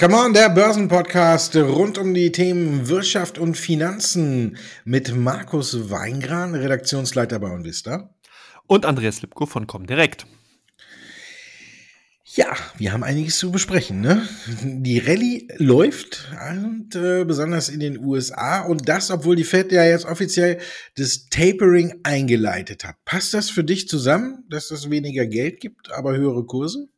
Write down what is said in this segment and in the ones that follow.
Come on, der Börsenpodcast rund um die Themen Wirtschaft und Finanzen mit Markus Weingran, Redaktionsleiter bei Onvista. Und Andreas Lipko von Comdirect. Ja, wir haben einiges zu besprechen. Ne? Die Rallye läuft und äh, besonders in den USA und das, obwohl die Fed ja jetzt offiziell das Tapering eingeleitet hat. Passt das für dich zusammen, dass es weniger Geld gibt, aber höhere Kurse?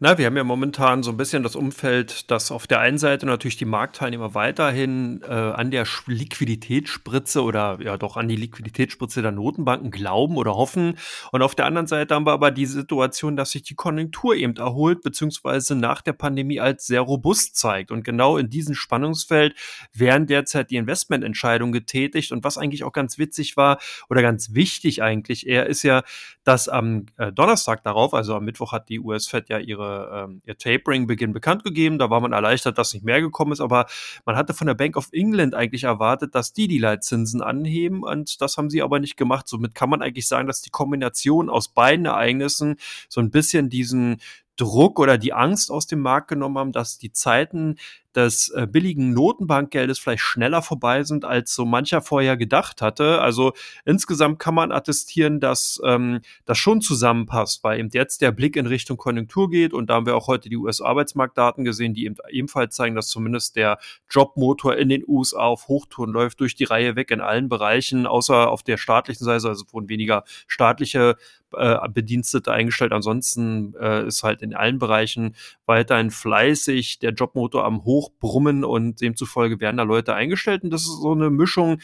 Na, wir haben ja momentan so ein bisschen das Umfeld, dass auf der einen Seite natürlich die Marktteilnehmer weiterhin äh, an der Liquiditätsspritze oder ja doch an die Liquiditätsspritze der Notenbanken glauben oder hoffen. Und auf der anderen Seite haben wir aber die Situation, dass sich die Konjunktur eben erholt, beziehungsweise nach der Pandemie als sehr robust zeigt. Und genau in diesem Spannungsfeld werden derzeit die Investmententscheidungen getätigt. Und was eigentlich auch ganz witzig war oder ganz wichtig eigentlich eher, ist ja, dass am äh, Donnerstag darauf, also am Mittwoch hat die US-Fed ja ihre, ähm, ihr Tapering-Beginn bekannt gegeben. Da war man erleichtert, dass nicht mehr gekommen ist, aber man hatte von der Bank of England eigentlich erwartet, dass die die Leitzinsen anheben und das haben sie aber nicht gemacht. Somit kann man eigentlich sagen, dass die Kombination aus beiden Ereignissen so ein bisschen diesen Druck oder die Angst aus dem Markt genommen haben, dass die Zeiten des äh, billigen Notenbankgeldes vielleicht schneller vorbei sind, als so mancher vorher gedacht hatte. Also insgesamt kann man attestieren, dass ähm, das schon zusammenpasst, weil eben jetzt der Blick in Richtung Konjunktur geht und da haben wir auch heute die US-Arbeitsmarktdaten gesehen, die eben ebenfalls zeigen, dass zumindest der Jobmotor in den USA auf Hochtouren läuft, durch die Reihe weg in allen Bereichen, außer auf der staatlichen Seite, also wurden weniger staatliche äh, Bedienstete eingestellt. Ansonsten äh, ist halt in allen Bereichen weiterhin fleißig der Jobmotor am Hoch hochbrummen und demzufolge werden da Leute eingestellt. Und das ist so eine Mischung,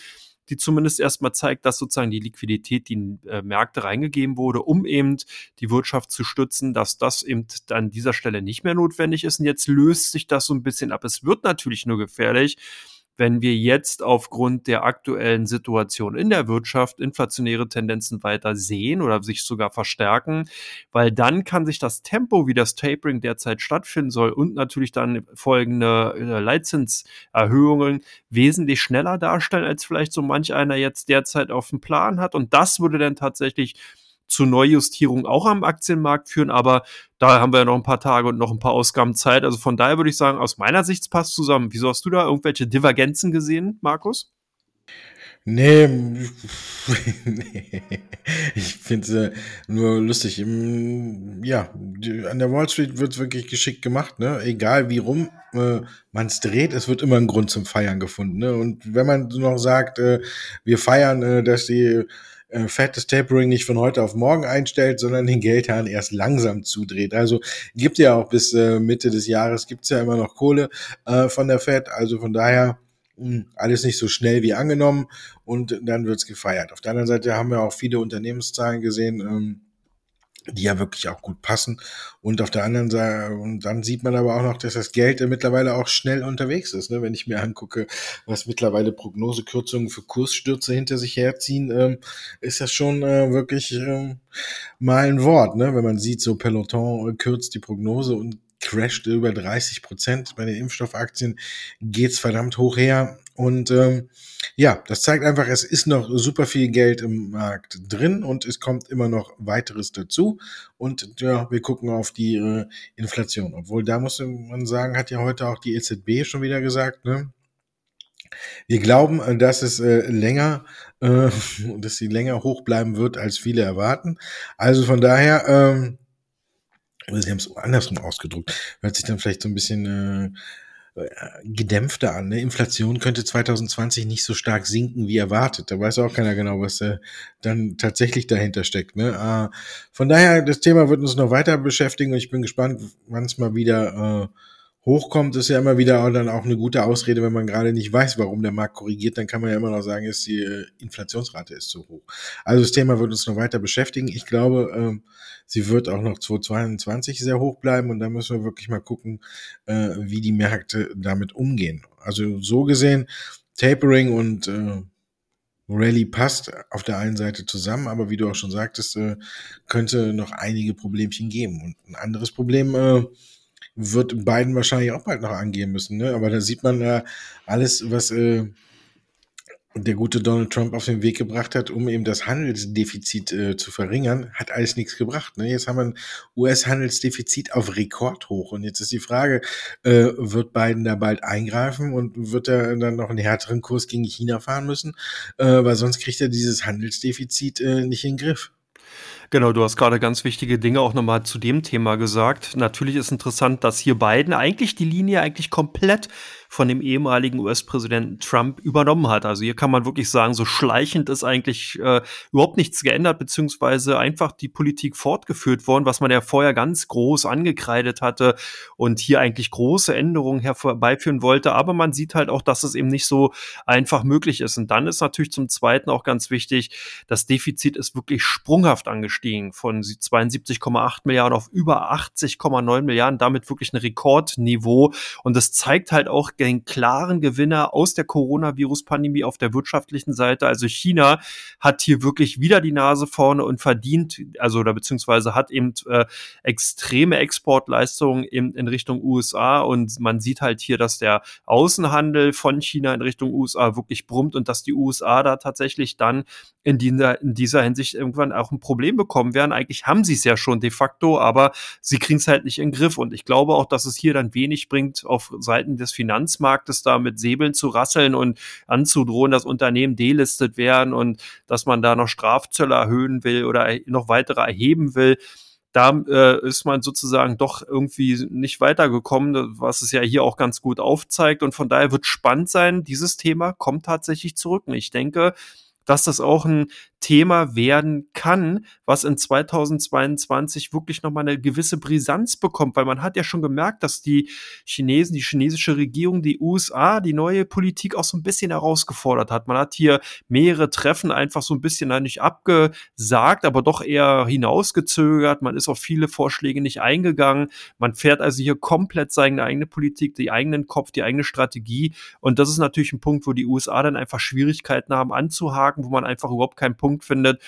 die zumindest erstmal zeigt, dass sozusagen die Liquidität, die in äh, Märkte reingegeben wurde, um eben die Wirtschaft zu stützen, dass das eben an dieser Stelle nicht mehr notwendig ist. Und jetzt löst sich das so ein bisschen ab. Es wird natürlich nur gefährlich, wenn wir jetzt aufgrund der aktuellen Situation in der Wirtschaft inflationäre Tendenzen weiter sehen oder sich sogar verstärken, weil dann kann sich das Tempo, wie das Tapering derzeit stattfinden soll und natürlich dann folgende äh, Leitzinserhöhungen wesentlich schneller darstellen, als vielleicht so manch einer jetzt derzeit auf dem Plan hat. Und das würde dann tatsächlich zu Neujustierungen auch am Aktienmarkt führen, aber da haben wir ja noch ein paar Tage und noch ein paar Ausgaben Zeit. Also von daher würde ich sagen, aus meiner Sicht passt zusammen. Wieso hast du da irgendwelche Divergenzen gesehen, Markus? Nee, nee. ich finde es äh, nur lustig. Ja, an der Wall Street wird es wirklich geschickt gemacht, ne? Egal wie rum äh, man es dreht, es wird immer ein Grund zum Feiern gefunden. Ne? Und wenn man noch sagt, äh, wir feiern, äh, dass die äh, fettes Tapering nicht von heute auf morgen einstellt, sondern den Geldhahn erst langsam zudreht. Also gibt ja auch bis äh, Mitte des Jahres gibt's ja immer noch Kohle äh, von der Fed. Also von daher mh, hm, alles nicht so schnell wie angenommen und dann wird's gefeiert. Auf der anderen Seite haben wir auch viele Unternehmenszahlen gesehen. Ähm, die ja wirklich auch gut passen. Und auf der anderen Seite, und dann sieht man aber auch noch, dass das Geld mittlerweile auch schnell unterwegs ist. Ne? Wenn ich mir angucke, was mittlerweile Prognosekürzungen für Kursstürze hinter sich herziehen, ähm, ist das schon äh, wirklich ähm, mal ein Wort. Ne? Wenn man sieht, so Peloton kürzt die Prognose und crasht über 30 Prozent. Bei den Impfstoffaktien geht's verdammt hoch her. Und ähm, ja, das zeigt einfach, es ist noch super viel Geld im Markt drin und es kommt immer noch weiteres dazu. Und ja, wir gucken auf die äh, Inflation. Obwohl, da muss man sagen, hat ja heute auch die EZB schon wieder gesagt, ne? Wir glauben, äh, dass es äh, länger, äh, dass sie länger hoch bleiben wird, als viele erwarten. Also von daher, ähm, sie haben es andersrum ausgedrückt, hört sich dann vielleicht so ein bisschen äh, gedämpfter an. Ne? Inflation könnte 2020 nicht so stark sinken wie erwartet. Da weiß auch keiner genau, was äh, dann tatsächlich dahinter steckt. Ne? Äh, von daher, das Thema wird uns noch weiter beschäftigen und ich bin gespannt, wann es mal wieder äh, hochkommt, ist ja immer wieder dann auch eine gute Ausrede, wenn man gerade nicht weiß, warum der Markt korrigiert, dann kann man ja immer noch sagen, ist die äh, Inflationsrate ist zu hoch. Also das Thema wird uns noch weiter beschäftigen. Ich glaube, ähm, sie wird auch noch 2022 sehr hoch bleiben und da müssen wir wirklich mal gucken, äh, wie die Märkte damit umgehen. Also so gesehen, Tapering und äh, Rally passt auf der einen Seite zusammen, aber wie du auch schon sagtest, äh, könnte noch einige Problemchen geben. Und ein anderes Problem äh, wird Biden wahrscheinlich auch bald noch angehen müssen. Ne? Aber da sieht man ja alles, was äh, der gute Donald Trump auf den Weg gebracht hat, um eben das Handelsdefizit äh, zu verringern, hat alles nichts gebracht. Ne? Jetzt haben wir ein US-Handelsdefizit auf Rekordhoch. Und jetzt ist die Frage, äh, wird Biden da bald eingreifen und wird er dann noch einen härteren Kurs gegen China fahren müssen? Äh, weil sonst kriegt er dieses Handelsdefizit äh, nicht in den Griff. Genau, du hast gerade ganz wichtige Dinge auch nochmal zu dem Thema gesagt. Natürlich ist interessant, dass hier Biden eigentlich die Linie eigentlich komplett von dem ehemaligen US-Präsidenten Trump übernommen hat. Also hier kann man wirklich sagen, so schleichend ist eigentlich äh, überhaupt nichts geändert, beziehungsweise einfach die Politik fortgeführt worden, was man ja vorher ganz groß angekreidet hatte und hier eigentlich große Änderungen herbeiführen wollte. Aber man sieht halt auch, dass es eben nicht so einfach möglich ist. Und dann ist natürlich zum Zweiten auch ganz wichtig, das Defizit ist wirklich sprunghaft angestiegen von 72,8 Milliarden auf über 80,9 Milliarden, damit wirklich ein Rekordniveau. Und das zeigt halt auch den klaren Gewinner aus der Coronavirus-Pandemie auf der wirtschaftlichen Seite. Also China hat hier wirklich wieder die Nase vorne und verdient, also oder beziehungsweise hat eben äh, extreme Exportleistungen in, in Richtung USA und man sieht halt hier, dass der Außenhandel von China in Richtung USA wirklich brummt und dass die USA da tatsächlich dann in dieser, in dieser Hinsicht irgendwann auch ein Problem bekommen werden. Eigentlich haben sie es ja schon de facto, aber sie kriegen es halt nicht in den Griff. Und ich glaube auch, dass es hier dann wenig bringt, auf Seiten des Finanzmarktes da mit Säbeln zu rasseln und anzudrohen, dass Unternehmen delistet werden und dass man da noch Strafzölle erhöhen will oder noch weitere erheben will da äh, ist man sozusagen doch irgendwie nicht weitergekommen, was es ja hier auch ganz gut aufzeigt. Und von daher wird spannend sein, dieses Thema kommt tatsächlich zurück. Und ich denke, dass das auch ein Thema werden kann, was in 2022 wirklich nochmal eine gewisse Brisanz bekommt, weil man hat ja schon gemerkt, dass die Chinesen, die chinesische Regierung, die USA, die neue Politik auch so ein bisschen herausgefordert hat. Man hat hier mehrere Treffen einfach so ein bisschen nicht abgesagt, aber doch eher hinausgezögert. Man ist auf viele Vorschläge nicht eingegangen. Man fährt also hier komplett seine eigene Politik, die eigenen Kopf, die eigene Strategie. Und das ist natürlich ein Punkt, wo die USA dann einfach Schwierigkeiten haben anzuhaken, wo man einfach überhaupt keinen Punkt findet,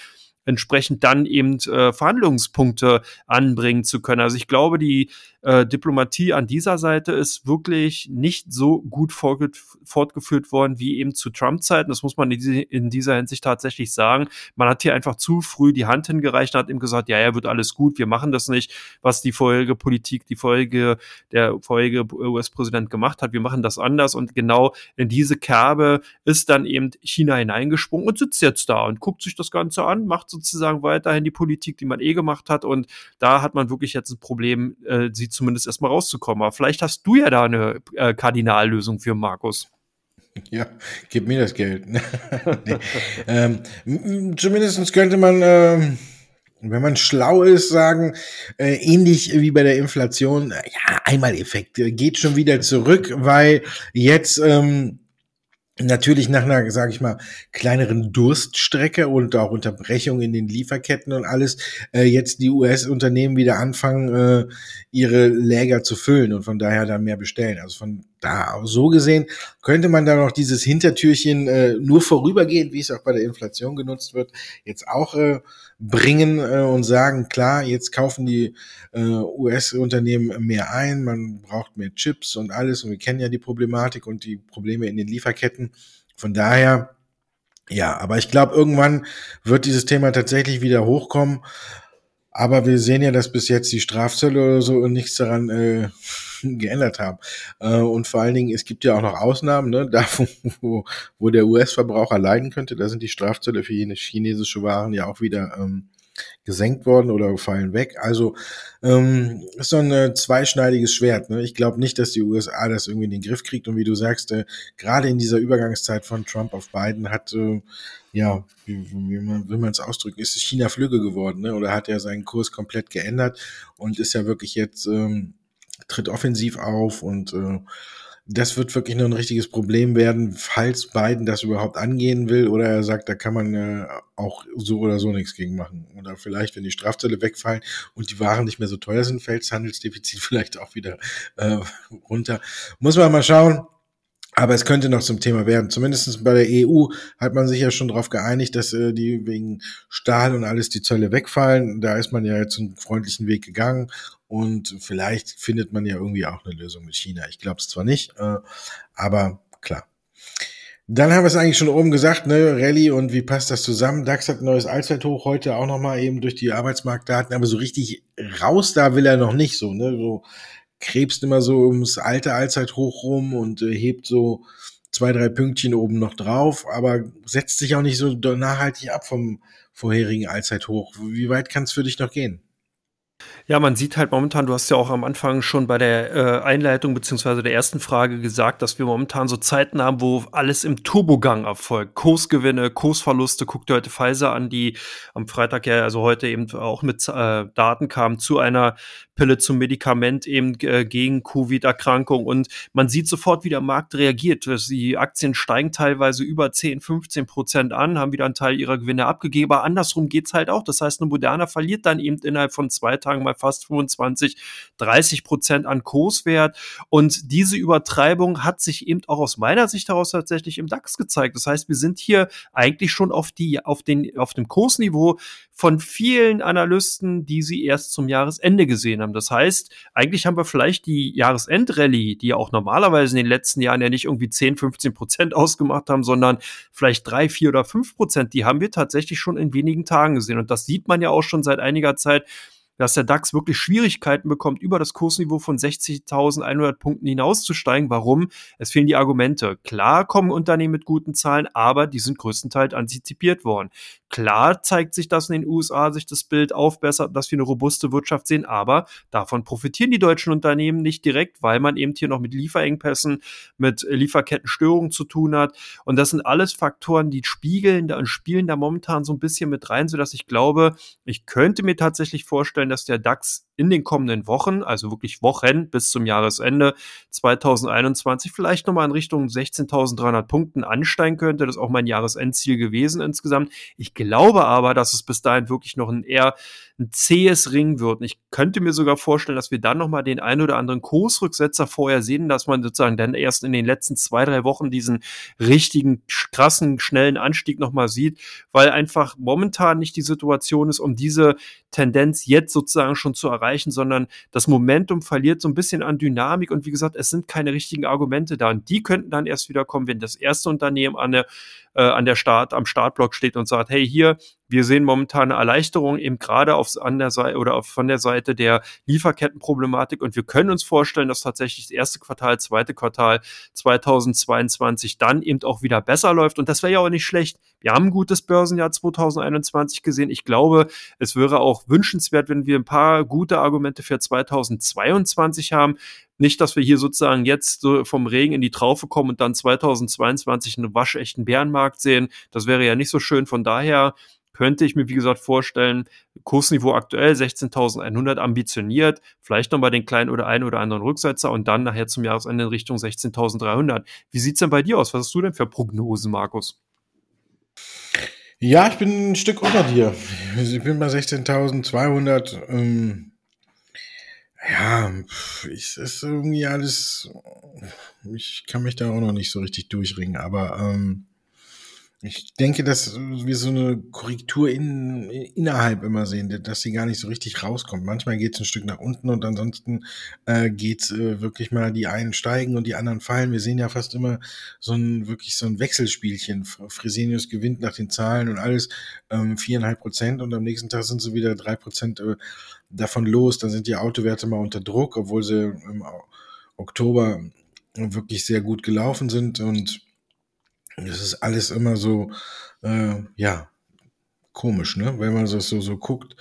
entsprechend dann eben äh, Verhandlungspunkte anbringen zu können. Also ich glaube, die äh, Diplomatie an dieser Seite ist wirklich nicht so gut fortgeführt worden wie eben zu Trump-Zeiten. Das muss man in, dieser Hinsicht tatsächlich sagen. Man hat hier einfach zu früh die Hand hingereicht und hat ihm gesagt, ja, ja, wird alles gut, wir machen das nicht, was die vorherige Politik, die vorherige, der vorherige US-Präsident gemacht hat. Wir machen das anders und genau in diese Kerbe ist dann eben China hineingesprungen und sitzt jetzt da und guckt sich das Ganze an, macht sozusagen weiterhin die Politik, die man eh gemacht hat und da hat man wirklich jetzt ein Problem, äh, sie zumindest erstmal rauszukommen. Aber vielleicht hast du ja da eine äh, Kardinallösung für Markus. Ja, gib mir das Geld. nee. ähm, zumindest könnte man, ähm, wenn man schlau ist, sagen, äh, ähnlich wie bei der Inflation, ja, Einmaleffekt, äh, geht schon wieder zurück, weil jetzt ähm, natürlich nach einer, sage ich mal, kleineren Durststrecke und auch Unterbrechung in den Lieferketten und alles, äh, jetzt die US-Unternehmen wieder anfangen, äh, ihre Läger zu füllen und von daher dann mehr bestellen. Also von da so gesehen könnte man da noch dieses Hintertürchen äh, nur vorübergehend, wie es auch bei der Inflation genutzt wird, jetzt auch äh, bringen äh, und sagen, klar, jetzt kaufen die äh, US-Unternehmen mehr ein, man braucht mehr Chips und alles und wir kennen ja die Problematik und die Probleme in den Lieferketten. Von daher, ja, aber ich glaube, irgendwann wird dieses Thema tatsächlich wieder hochkommen. Aber wir sehen ja, dass bis jetzt die Strafzölle oder so nichts daran äh, geändert haben. Äh, und vor allen Dingen, es gibt ja auch noch Ausnahmen, ne? da wo, wo der US-Verbraucher leiden könnte, da sind die Strafzölle für jene chinesische Waren ja auch wieder ähm, gesenkt worden oder fallen weg. Also ähm, ist so ein äh, zweischneidiges Schwert. Ne? Ich glaube nicht, dass die USA das irgendwie in den Griff kriegt. Und wie du sagst, äh, gerade in dieser Übergangszeit von Trump auf Biden hat, äh, ja, wie, wie man, will man es ausdrücken, ist China flügge geworden ne? oder hat er seinen Kurs komplett geändert und ist ja wirklich jetzt ähm, tritt offensiv auf und äh, das wird wirklich nur ein richtiges Problem werden, falls Biden das überhaupt angehen will oder er sagt, da kann man äh, auch so oder so nichts gegen machen. Oder vielleicht, wenn die Strafzölle wegfallen und die Waren nicht mehr so teuer sind, fällt das Handelsdefizit vielleicht auch wieder äh, runter. Muss man mal schauen. Aber es könnte noch zum Thema werden. Zumindest bei der EU hat man sich ja schon darauf geeinigt, dass äh, die wegen Stahl und alles die Zölle wegfallen. Da ist man ja jetzt einen freundlichen Weg gegangen und vielleicht findet man ja irgendwie auch eine Lösung mit China. Ich glaube es zwar nicht, äh, aber klar. Dann haben wir es eigentlich schon oben gesagt, ne, Rallye und wie passt das zusammen? DAX hat ein neues Allzeithoch heute auch nochmal eben durch die Arbeitsmarktdaten, aber so richtig raus da will er noch nicht so, ne, so krebst immer so ums alte Allzeithoch rum und äh, hebt so zwei, drei Pünktchen oben noch drauf, aber setzt sich auch nicht so nachhaltig ab vom vorherigen Allzeithoch. Wie weit kann es für dich noch gehen? Ja, man sieht halt momentan, du hast ja auch am Anfang schon bei der äh, Einleitung beziehungsweise der ersten Frage gesagt, dass wir momentan so Zeiten haben, wo alles im Turbogang erfolgt. Kursgewinne, Kursverluste, guck dir heute Pfizer an, die am Freitag ja, also heute eben auch mit äh, Daten kam zu einer Pille zum Medikament eben äh, gegen Covid-Erkrankung und man sieht sofort, wie der Markt reagiert. Die Aktien steigen teilweise über 10, 15 Prozent an, haben wieder einen Teil ihrer Gewinne abgegeben, aber andersrum geht's halt auch. Das heißt, eine Moderna verliert dann eben innerhalb von zwei Tagen mal fast 25, 30 Prozent an Kurswert und diese Übertreibung hat sich eben auch aus meiner Sicht heraus tatsächlich im DAX gezeigt. Das heißt, wir sind hier eigentlich schon auf die, auf den, auf dem Kursniveau von vielen Analysten, die sie erst zum Jahresende gesehen haben. Das heißt, eigentlich haben wir vielleicht die Jahresendrallye, die ja auch normalerweise in den letzten Jahren ja nicht irgendwie 10, 15 Prozent ausgemacht haben, sondern vielleicht drei, vier oder fünf Prozent, die haben wir tatsächlich schon in wenigen Tagen gesehen. Und das sieht man ja auch schon seit einiger Zeit, dass der DAX wirklich Schwierigkeiten bekommt, über das Kursniveau von 60.100 Punkten hinauszusteigen. Warum? Es fehlen die Argumente. Klar kommen Unternehmen mit guten Zahlen, aber die sind größtenteils antizipiert worden. Klar zeigt sich, dass in den USA sich das Bild aufbessert, dass wir eine robuste Wirtschaft sehen, aber davon profitieren die deutschen Unternehmen nicht direkt, weil man eben hier noch mit Lieferengpässen, mit Lieferkettenstörungen zu tun hat. Und das sind alles Faktoren, die spiegeln und spielen da momentan so ein bisschen mit rein, sodass ich glaube, ich könnte mir tatsächlich vorstellen, dass der DAX in den kommenden Wochen, also wirklich Wochen bis zum Jahresende 2021, vielleicht nochmal in Richtung 16.300 Punkten ansteigen könnte. Das ist auch mein Jahresendziel gewesen insgesamt. Ich glaube aber, dass es bis dahin wirklich noch ein eher ein zähes Ring wird. Und ich könnte mir sogar vorstellen, dass wir dann nochmal den ein oder anderen Kursrücksetzer vorher sehen, dass man sozusagen dann erst in den letzten zwei, drei Wochen diesen richtigen, krassen, schnellen Anstieg nochmal sieht, weil einfach momentan nicht die Situation ist, um diese Tendenz jetzt sozusagen schon zu erreichen, sondern das Momentum verliert so ein bisschen an Dynamik. Und wie gesagt, es sind keine richtigen Argumente da. Und die könnten dann erst wieder kommen, wenn das erste Unternehmen an der äh, an der Start, am Startblock steht und sagt, hey, hier, wir sehen momentan eine Erleichterung eben gerade auf, an der Seite oder auf, von der Seite der Lieferkettenproblematik und wir können uns vorstellen, dass tatsächlich das erste Quartal, zweite Quartal 2022 dann eben auch wieder besser läuft und das wäre ja auch nicht schlecht. Wir haben ein gutes Börsenjahr 2021 gesehen. Ich glaube, es wäre auch wünschenswert, wenn wir ein paar gute Argumente für 2022 haben. Nicht, dass wir hier sozusagen jetzt so vom Regen in die Traufe kommen und dann 2022 einen waschechten Bärenmarkt sehen. Das wäre ja nicht so schön. Von daher könnte ich mir, wie gesagt, vorstellen, Kursniveau aktuell 16.100 ambitioniert, vielleicht noch bei den kleinen oder einen oder anderen Rücksetzer und dann nachher zum Jahresende in Richtung 16.300. Wie sieht's denn bei dir aus? Was hast du denn für Prognosen, Markus? Ja, ich bin ein Stück unter dir. Ich bin bei 16.200. Ähm, ja, es ist irgendwie alles. Ich kann mich da auch noch nicht so richtig durchringen, aber ähm, ich denke, dass wir so eine Korrektur in, innerhalb immer sehen, dass sie gar nicht so richtig rauskommt. Manchmal geht es ein Stück nach unten und ansonsten äh, geht äh, wirklich mal die einen steigen und die anderen fallen. Wir sehen ja fast immer so ein wirklich so ein Wechselspielchen. Fresenius gewinnt nach den Zahlen und alles ähm, viereinhalb ähm, Prozent und am nächsten Tag sind sie wieder drei Prozent äh, davon los. Dann sind die Autowerte mal unter Druck, obwohl sie im Oktober wirklich sehr gut gelaufen sind und das ist alles immer so, äh, ja, komisch, ne? Wenn man das so, so guckt.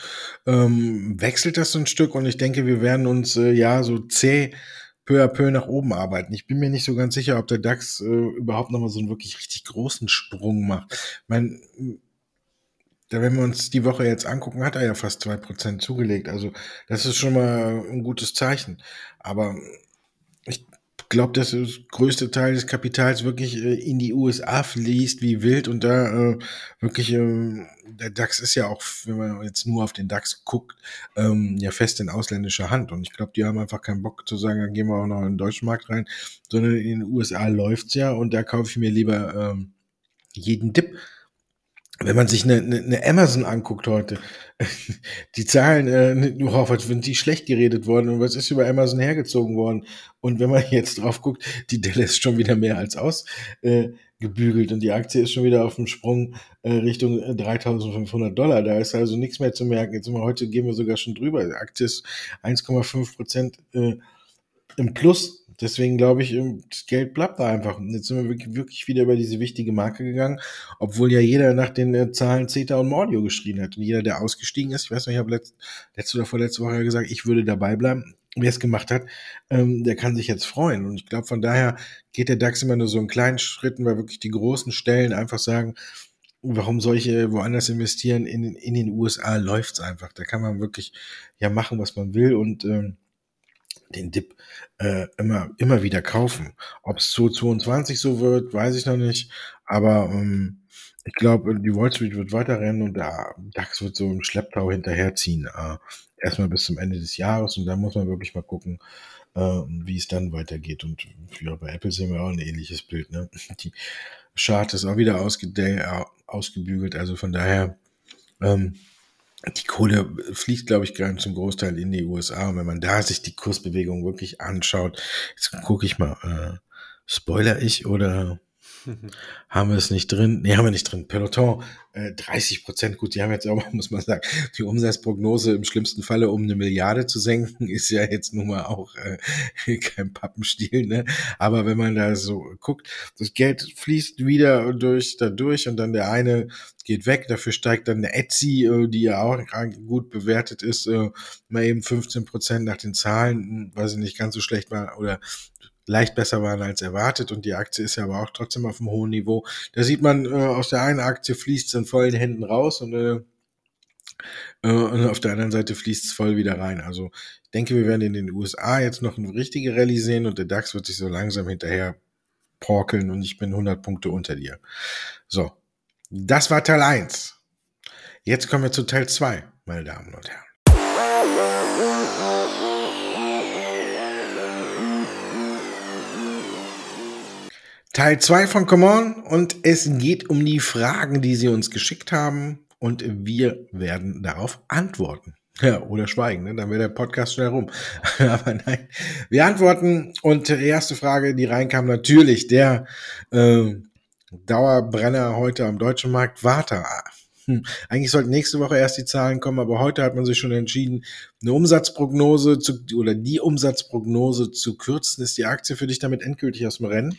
Ähm, wechselt das so ein Stück und ich denke, wir werden uns äh, ja so zäh peu à peu nach oben arbeiten. Ich bin mir nicht so ganz sicher, ob der DAX äh, überhaupt nochmal so einen wirklich richtig großen Sprung macht. Ich mein, da, wenn wir uns die Woche jetzt angucken, hat er ja fast zwei Prozent zugelegt. Also das ist schon mal ein gutes Zeichen. Aber glaube, dass der größte Teil des Kapitals wirklich äh, in die USA fließt wie wild und da äh, wirklich, äh, der DAX ist ja auch, wenn man jetzt nur auf den DAX guckt, ähm, ja fest in ausländischer Hand. Und ich glaube, die haben einfach keinen Bock zu sagen, dann gehen wir auch noch in den deutschen Markt rein, sondern in den USA läuft's ja und da kaufe ich mir lieber ähm, jeden Dip wenn man sich eine, eine, eine Amazon anguckt heute, die Zahlen, äh, oh, was sind die schlecht geredet worden und was ist über Amazon hergezogen worden? Und wenn man jetzt drauf guckt, die Dell ist schon wieder mehr als ausgebügelt äh, und die Aktie ist schon wieder auf dem Sprung äh, Richtung 3.500 Dollar. Da ist also nichts mehr zu merken. Jetzt sind wir heute gehen wir sogar schon drüber. Die Aktie ist 1,5 Prozent äh, im Plus Deswegen glaube ich, ähm, das Geld bleibt da einfach. Und jetzt sind wir wirklich wieder über diese wichtige Marke gegangen, obwohl ja jeder nach den äh, Zahlen Zeta und Mordio geschrien hat. Und jeder, der ausgestiegen ist, ich weiß nicht, ich habe letzt, letzte oder vorletzte Woche gesagt, ich würde dabei bleiben. Wer es gemacht hat, ähm, der kann sich jetzt freuen. Und ich glaube, von daher geht der DAX immer nur so in kleinen Schritten, weil wirklich die großen Stellen einfach sagen, warum solche woanders investieren? In, in den USA läuft's einfach. Da kann man wirklich ja machen, was man will. Und ähm, den Dip äh, immer, immer wieder kaufen. Ob es zu 22 so wird, weiß ich noch nicht. Aber ähm, ich glaube, die Wall Street wird weiterrennen und der DAX wird so im Schlepptau hinterherziehen. Äh, erstmal bis zum Ende des Jahres und dann muss man wirklich mal gucken, äh, wie es dann weitergeht. Und ja, bei Apple sehen wir auch ein ähnliches Bild. Ne? Die Chart ist auch wieder ausge ausgebügelt. Also von daher ähm, die Kohle fließt, glaube ich, gerade zum Großteil in die USA. Und wenn man da sich die Kursbewegung wirklich anschaut, jetzt gucke ich mal, äh, spoiler ich oder haben wir es nicht drin? Nee, haben wir nicht drin. Peloton, äh, 30 Prozent. Gut, die haben jetzt auch, muss man sagen, die Umsatzprognose im schlimmsten Falle um eine Milliarde zu senken, ist ja jetzt nun mal auch äh, kein Pappenstiel. Ne? Aber wenn man da so guckt, das Geld fließt wieder durch, da durch und dann der eine geht weg. Dafür steigt dann eine Etsy, äh, die ja auch gut bewertet ist, äh, mal eben 15 Prozent nach den Zahlen, hm, weiß ich nicht, ganz so schlecht war oder leicht besser waren als erwartet und die Aktie ist ja aber auch trotzdem auf einem hohen Niveau. Da sieht man, äh, aus der einen Aktie fließt es in vollen Händen raus und, äh, äh, und auf der anderen Seite fließt es voll wieder rein. Also ich denke, wir werden in den USA jetzt noch eine richtige Rallye sehen und der DAX wird sich so langsam hinterher porkeln und ich bin 100 Punkte unter dir. So, das war Teil 1. Jetzt kommen wir zu Teil 2, meine Damen und Herren. Teil 2 von Come On und es geht um die Fragen, die Sie uns geschickt haben und wir werden darauf antworten. Ja, oder schweigen, ne? dann wäre der Podcast schnell rum. Aber nein, wir antworten und erste Frage, die reinkam, natürlich der äh, Dauerbrenner heute am deutschen Markt, Warta. Hm. Eigentlich sollten nächste Woche erst die Zahlen kommen, aber heute hat man sich schon entschieden, eine Umsatzprognose zu, oder die Umsatzprognose zu kürzen. Ist die Aktie für dich damit endgültig aus dem Rennen?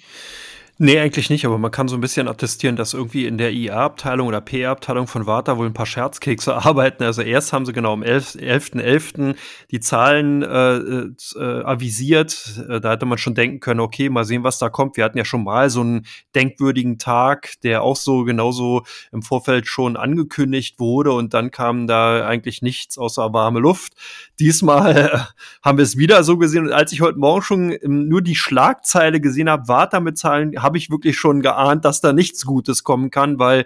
Nee, eigentlich nicht, aber man kann so ein bisschen attestieren, dass irgendwie in der IA-Abteilung oder PR-Abteilung von Warta wohl ein paar Scherzkekse arbeiten. Also erst haben sie genau am 11.11. .11. die Zahlen äh, äh, avisiert. Äh, da hätte man schon denken können, okay, mal sehen, was da kommt. Wir hatten ja schon mal so einen denkwürdigen Tag, der auch so genauso im Vorfeld schon angekündigt wurde und dann kam da eigentlich nichts außer warme Luft. Diesmal haben wir es wieder so gesehen und als ich heute Morgen schon ähm, nur die Schlagzeile gesehen habe, Warta mit Zahlen, habe ich wirklich schon geahnt, dass da nichts Gutes kommen kann, weil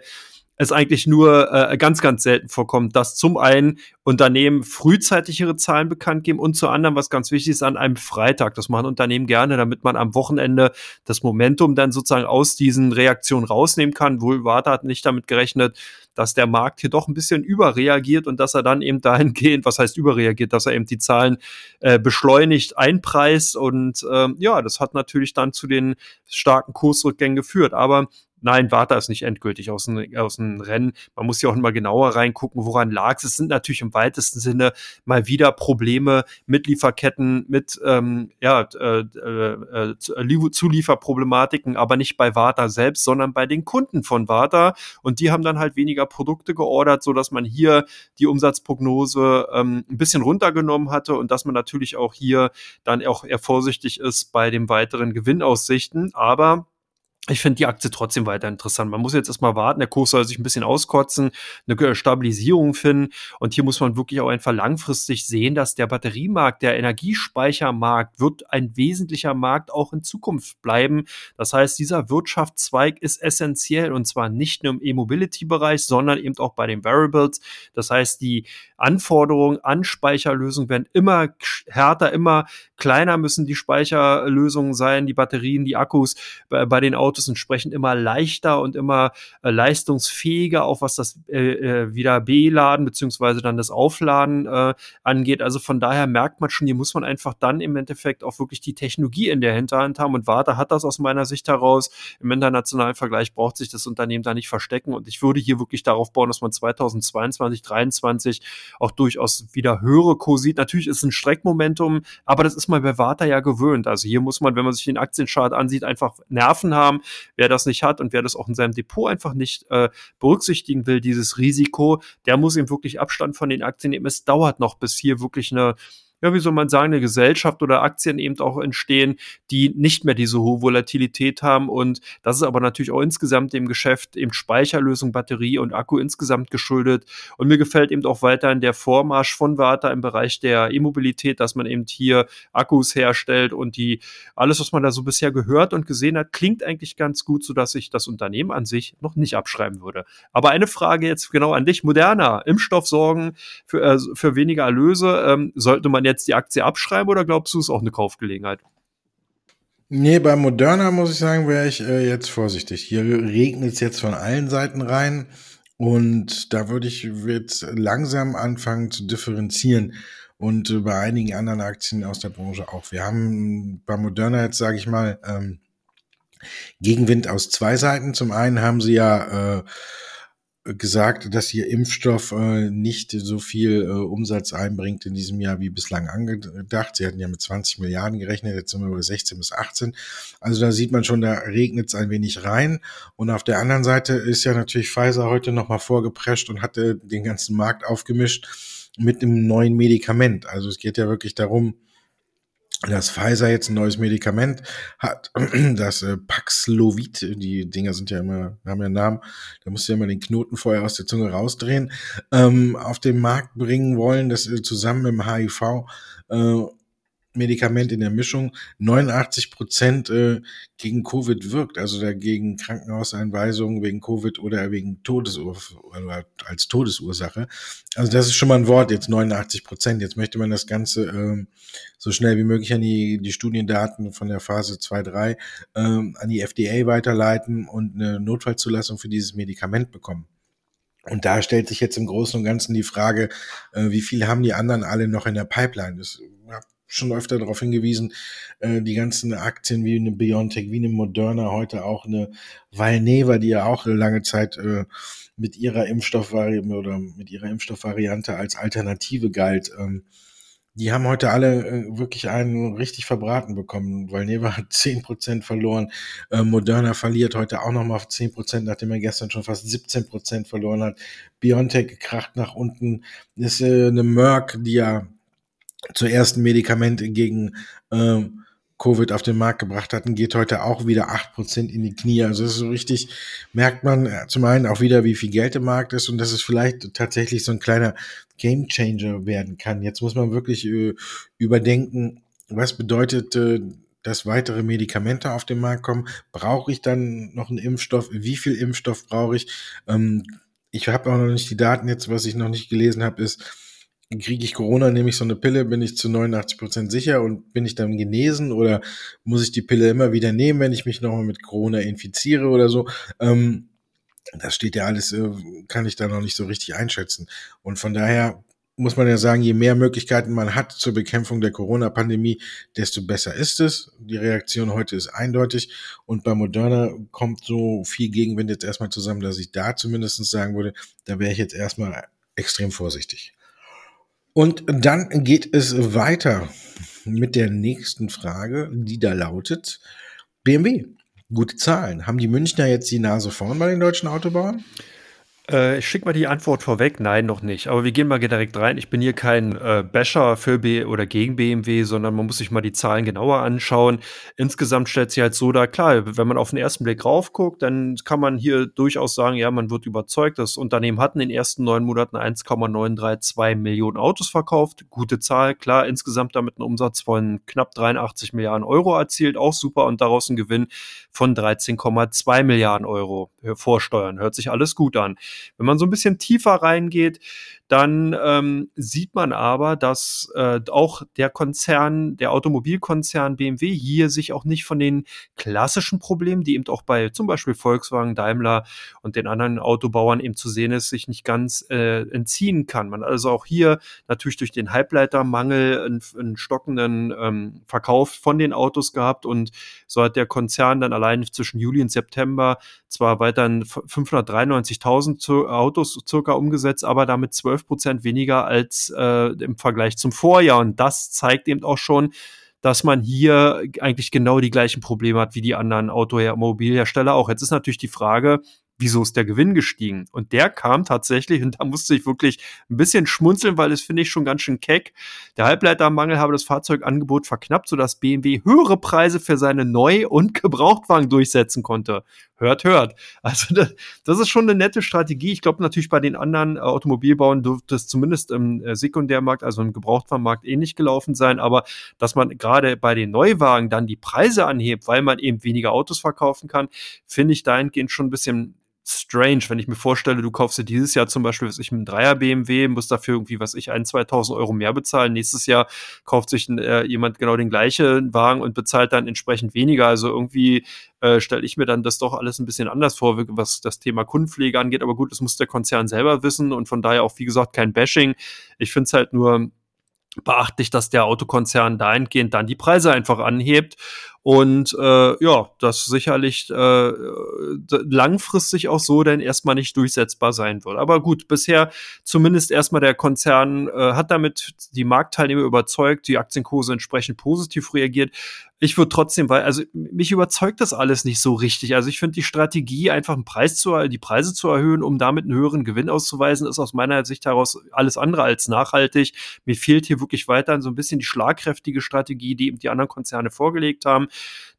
es eigentlich nur äh, ganz, ganz selten vorkommt, dass zum einen Unternehmen frühzeitig ihre Zahlen bekannt geben und zu anderen, was ganz wichtig ist, an einem Freitag. Das machen Unternehmen gerne, damit man am Wochenende das Momentum dann sozusagen aus diesen Reaktionen rausnehmen kann. Wohl Warte hat nicht damit gerechnet, dass der Markt hier doch ein bisschen überreagiert und dass er dann eben dahingehend, was heißt überreagiert, dass er eben die Zahlen äh, beschleunigt einpreist und ähm, ja, das hat natürlich dann zu den starken Kursrückgängen geführt. Aber nein, Warta ist nicht endgültig aus dem, aus dem Rennen. Man muss ja auch mal genauer reingucken, woran lag es. Es sind natürlich im weitesten Sinne mal wieder Probleme mit Lieferketten, mit ähm, ja, äh, äh, äh Zulieferproblematiken, aber nicht bei Warta selbst, sondern bei den Kunden von Warta. Und die haben dann halt weniger Produkte geordert, so dass man hier die Umsatzprognose ähm, ein bisschen runtergenommen hatte und dass man natürlich auch hier dann auch eher vorsichtig ist bei den weiteren Gewinnaussichten. Aber ich finde die Aktie trotzdem weiter interessant. Man muss jetzt erstmal warten, der Kurs soll sich ein bisschen auskotzen, eine Stabilisierung finden. Und hier muss man wirklich auch einfach langfristig sehen, dass der Batteriemarkt, der Energiespeichermarkt wird ein wesentlicher Markt auch in Zukunft bleiben. Das heißt, dieser Wirtschaftszweig ist essentiell und zwar nicht nur im E-Mobility-Bereich, sondern eben auch bei den Variables. Das heißt, die Anforderungen an Speicherlösungen werden immer härter, immer kleiner müssen die Speicherlösungen sein, die Batterien, die Akkus bei, bei den Autos Autos entsprechend immer leichter und immer äh, leistungsfähiger, auch was das äh, äh, wieder B-Laden dann das Aufladen äh, angeht. Also von daher merkt man schon, hier muss man einfach dann im Endeffekt auch wirklich die Technologie in der Hinterhand haben. Und Warta hat das aus meiner Sicht heraus. Im internationalen Vergleich braucht sich das Unternehmen da nicht verstecken. Und ich würde hier wirklich darauf bauen, dass man 2022, 2023 auch durchaus wieder höhere Co sieht. Natürlich ist ein Streckmomentum, aber das ist man bei Warta ja gewöhnt. Also hier muss man, wenn man sich den Aktienchart ansieht, einfach Nerven haben. Wer das nicht hat und wer das auch in seinem Depot einfach nicht äh, berücksichtigen will, dieses Risiko, der muss eben wirklich Abstand von den Aktien nehmen. Es dauert noch, bis hier wirklich eine ja, wie soll man sagen, eine Gesellschaft oder Aktien eben auch entstehen, die nicht mehr diese hohe Volatilität haben. Und das ist aber natürlich auch insgesamt dem Geschäft eben Speicherlösung, Batterie und Akku insgesamt geschuldet. Und mir gefällt eben auch weiterhin der Vormarsch von Warta im Bereich der E-Mobilität, dass man eben hier Akkus herstellt und die, alles, was man da so bisher gehört und gesehen hat, klingt eigentlich ganz gut, sodass ich das Unternehmen an sich noch nicht abschreiben würde. Aber eine Frage jetzt genau an dich. Moderner, Impfstoff sorgen für, äh, für weniger Erlöse. Ähm, sollte man jetzt die Aktie abschreiben oder glaubst du, es ist auch eine Kaufgelegenheit? Nee, bei Moderna muss ich sagen, wäre ich äh, jetzt vorsichtig. Hier regnet es jetzt von allen Seiten rein und da würde ich jetzt langsam anfangen zu differenzieren und äh, bei einigen anderen Aktien aus der Branche auch. Wir haben bei Moderna jetzt, sage ich mal, ähm, Gegenwind aus zwei Seiten. Zum einen haben sie ja äh, gesagt, dass ihr Impfstoff äh, nicht so viel äh, Umsatz einbringt in diesem Jahr wie bislang angedacht. Sie hatten ja mit 20 Milliarden gerechnet, jetzt sind wir bei 16 bis 18. Also da sieht man schon, da regnet es ein wenig rein. Und auf der anderen Seite ist ja natürlich Pfizer heute nochmal vorgeprescht und hatte den ganzen Markt aufgemischt mit einem neuen Medikament. Also es geht ja wirklich darum, dass Pfizer jetzt ein neues Medikament hat, das äh, Paxlovid, die Dinger sind ja immer, haben ja einen Namen, da musst du ja immer den Knoten vorher aus der Zunge rausdrehen, ähm, auf den Markt bringen wollen, das äh, zusammen mit dem HIV äh, Medikament in der Mischung 89 Prozent äh, gegen Covid wirkt, also dagegen Krankenhauseinweisungen wegen Covid oder wegen oder als Todesursache. Also das ist schon mal ein Wort, jetzt 89 Prozent. Jetzt möchte man das Ganze ähm, so schnell wie möglich an die, die Studiendaten von der Phase 2-3 ähm, an die FDA weiterleiten und eine Notfallzulassung für dieses Medikament bekommen. Und da stellt sich jetzt im Großen und Ganzen die Frage, äh, wie viel haben die anderen alle noch in der Pipeline? Das schon öfter darauf hingewiesen, äh, die ganzen Aktien wie eine Biontech, wie eine Moderna, heute auch eine Valneva, die ja auch lange Zeit äh, mit ihrer Impfstoffvariante oder mit ihrer Impfstoffvariante als Alternative galt. Ähm, die haben heute alle äh, wirklich einen richtig verbraten bekommen. Valneva hat zehn Prozent verloren. Äh, Moderna verliert heute auch nochmal Prozent, nachdem er gestern schon fast 17 Prozent verloren hat. BioNTech kracht nach unten. Das ist äh, eine Merck, die ja zuerst ein Medikament gegen äh, Covid auf den Markt gebracht hatten, geht heute auch wieder acht Prozent in die Knie. Also das ist so richtig, merkt man äh, zum einen auch wieder, wie viel Geld im Markt ist und dass es vielleicht tatsächlich so ein kleiner Game Changer werden kann. Jetzt muss man wirklich äh, überdenken, was bedeutet äh, dass weitere Medikamente auf den Markt kommen. Brauche ich dann noch einen Impfstoff? Wie viel Impfstoff brauche ich? Ähm, ich habe auch noch nicht die Daten jetzt, was ich noch nicht gelesen habe, ist, kriege ich Corona, nehme ich so eine Pille, bin ich zu 89 Prozent sicher und bin ich dann genesen oder muss ich die Pille immer wieder nehmen, wenn ich mich nochmal mit Corona infiziere oder so? Ähm, das steht ja alles, äh, kann ich da noch nicht so richtig einschätzen. Und von daher muss man ja sagen, je mehr Möglichkeiten man hat zur Bekämpfung der Corona-Pandemie, desto besser ist es. Die Reaktion heute ist eindeutig und bei Moderna kommt so viel Gegenwind jetzt erstmal zusammen, dass ich da zumindest sagen würde, da wäre ich jetzt erstmal extrem vorsichtig. Und dann geht es weiter mit der nächsten Frage, die da lautet, BMW, gute Zahlen. Haben die Münchner jetzt die Nase vorn bei den deutschen Autobauern? Äh, ich schicke mal die Antwort vorweg. Nein, noch nicht. Aber wir gehen mal direkt rein. Ich bin hier kein äh, Basher für B oder gegen BMW, sondern man muss sich mal die Zahlen genauer anschauen. Insgesamt stellt sich halt so da, klar, wenn man auf den ersten Blick raufguckt, dann kann man hier durchaus sagen, ja, man wird überzeugt. Das Unternehmen hat in den ersten neun Monaten 1,932 Millionen Autos verkauft. Gute Zahl, klar, insgesamt damit einen Umsatz von knapp 83 Milliarden Euro erzielt, auch super und daraus ein Gewinn von 13,2 Milliarden Euro vorsteuern. Hört sich alles gut an. Wenn man so ein bisschen tiefer reingeht, dann ähm, sieht man aber, dass äh, auch der Konzern, der Automobilkonzern BMW hier sich auch nicht von den klassischen Problemen, die eben auch bei zum Beispiel Volkswagen, Daimler und den anderen Autobauern eben zu sehen ist, sich nicht ganz äh, entziehen kann. Man also auch hier natürlich durch den Halbleitermangel einen, einen stockenden ähm, Verkauf von den Autos gehabt und so hat der Konzern dann allein zwischen Juli und September zwar weiterhin 593.000 Autos circa umgesetzt, aber damit 12 Prozent weniger als äh, im Vergleich zum Vorjahr. Und das zeigt eben auch schon, dass man hier eigentlich genau die gleichen Probleme hat wie die anderen Automobilhersteller auch. Jetzt ist natürlich die Frage, wieso ist der Gewinn gestiegen? Und der kam tatsächlich, und da musste ich wirklich ein bisschen schmunzeln, weil das finde ich schon ganz schön keck. Der Halbleitermangel habe das Fahrzeugangebot verknappt, sodass BMW höhere Preise für seine Neu- und Gebrauchtwagen durchsetzen konnte. Hört, hört. Also das, das ist schon eine nette Strategie. Ich glaube natürlich bei den anderen äh, Automobilbauern dürfte es zumindest im äh, Sekundärmarkt, also im Gebrauchtwagenmarkt ähnlich gelaufen sein. Aber dass man gerade bei den Neuwagen dann die Preise anhebt, weil man eben weniger Autos verkaufen kann, finde ich dahingehend schon ein bisschen strange, wenn ich mir vorstelle, du kaufst dir dieses Jahr zum Beispiel, was ich, einen Dreier BMW, muss dafür irgendwie, was ich, ein, 2000 Euro mehr bezahlen. Nächstes Jahr kauft sich äh, jemand genau den gleichen Wagen und bezahlt dann entsprechend weniger. Also irgendwie äh, stelle ich mir dann das doch alles ein bisschen anders vor, was das Thema Kundenpflege angeht. Aber gut, das muss der Konzern selber wissen und von daher auch, wie gesagt, kein Bashing. Ich finde es halt nur beachtlich, dass der Autokonzern dahingehend dann die Preise einfach anhebt und äh, ja, das sicherlich äh, langfristig auch so denn erstmal nicht durchsetzbar sein wird. Aber gut, bisher zumindest erstmal der Konzern äh, hat damit die Marktteilnehmer überzeugt, die Aktienkurse entsprechend positiv reagiert ich würde trotzdem, weil, also mich überzeugt das alles nicht so richtig. Also ich finde die Strategie, einfach einen Preis zu, die Preise zu erhöhen, um damit einen höheren Gewinn auszuweisen, ist aus meiner Sicht heraus alles andere als nachhaltig. Mir fehlt hier wirklich weiterhin so ein bisschen die schlagkräftige Strategie, die eben die anderen Konzerne vorgelegt haben.